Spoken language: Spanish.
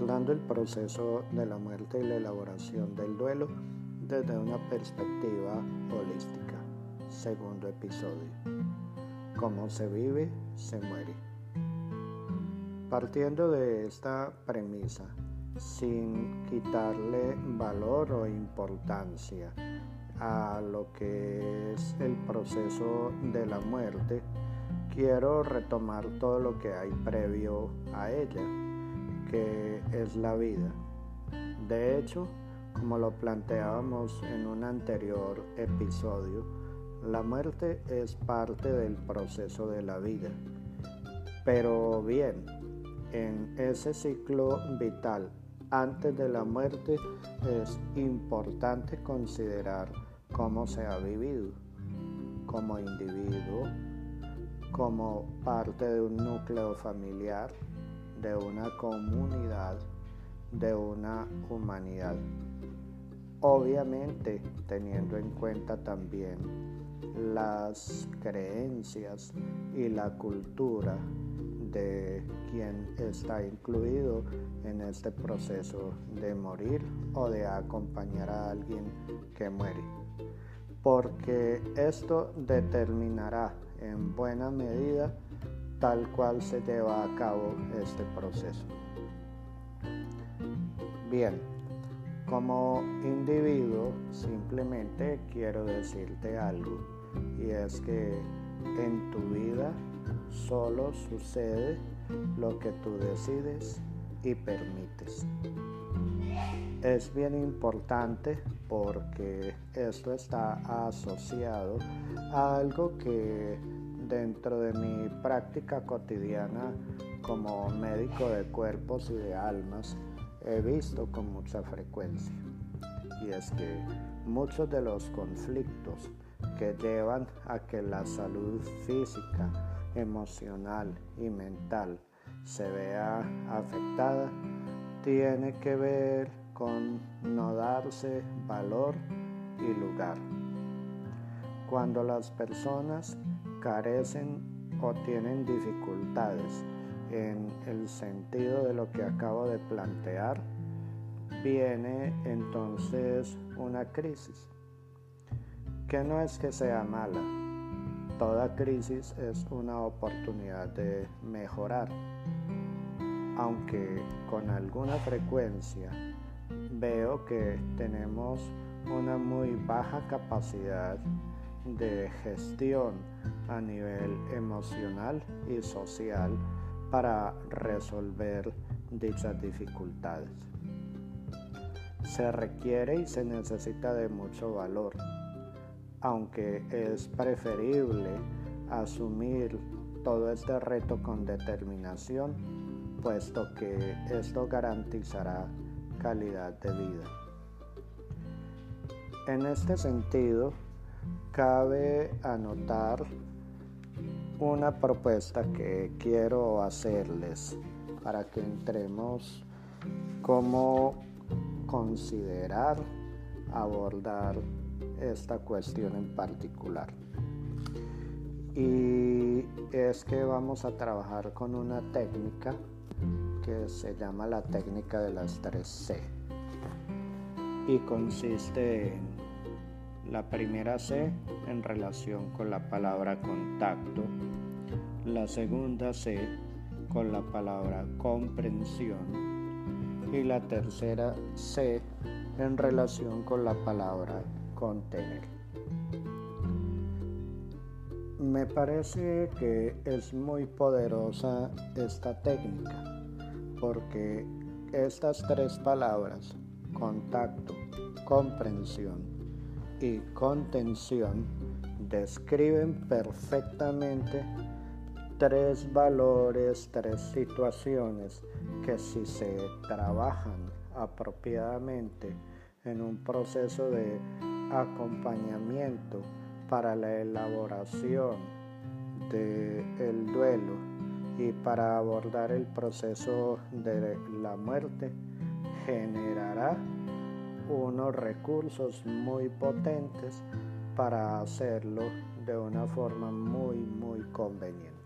abordando el proceso de la muerte y la elaboración del duelo desde una perspectiva holística. Segundo episodio. Cómo se vive, se muere. Partiendo de esta premisa, sin quitarle valor o importancia a lo que es el proceso de la muerte, quiero retomar todo lo que hay previo a ella, que es la vida. De hecho, como lo planteábamos en un anterior episodio, la muerte es parte del proceso de la vida. Pero bien, en ese ciclo vital antes de la muerte es importante considerar cómo se ha vivido como individuo, como parte de un núcleo familiar, de una comunidad, de una humanidad. Obviamente teniendo en cuenta también las creencias y la cultura de quien está incluido en este proceso de morir o de acompañar a alguien que muere. Porque esto determinará en buena medida tal cual se lleva a cabo este proceso. Bien, como individuo simplemente quiero decirte algo y es que en tu vida solo sucede lo que tú decides y permites. Es bien importante porque esto está asociado a algo que dentro de mi práctica cotidiana como médico de cuerpos y de almas he visto con mucha frecuencia. Y es que muchos de los conflictos que llevan a que la salud física, emocional y mental se vea afectada tiene que ver con no darse valor y lugar. Cuando las personas carecen o tienen dificultades en el sentido de lo que acabo de plantear, viene entonces una crisis, que no es que sea mala, toda crisis es una oportunidad de mejorar, aunque con alguna frecuencia veo que tenemos una muy baja capacidad de gestión a nivel emocional y social para resolver dichas dificultades. Se requiere y se necesita de mucho valor, aunque es preferible asumir todo este reto con determinación, puesto que esto garantizará calidad de vida. En este sentido, cabe anotar una propuesta que quiero hacerles para que entremos cómo considerar abordar esta cuestión en particular. Y es que vamos a trabajar con una técnica que se llama la técnica de las 3C y consiste en la primera C en relación con la palabra contacto, la segunda C con la palabra comprensión y la tercera C en relación con la palabra contener. Me parece que es muy poderosa esta técnica porque estas tres palabras, contacto, comprensión y contención, describen perfectamente tres valores, tres situaciones que si se trabajan apropiadamente en un proceso de acompañamiento para la elaboración del duelo y para abordar el proceso de la muerte generará unos recursos muy potentes para hacerlo de una forma muy muy conveniente.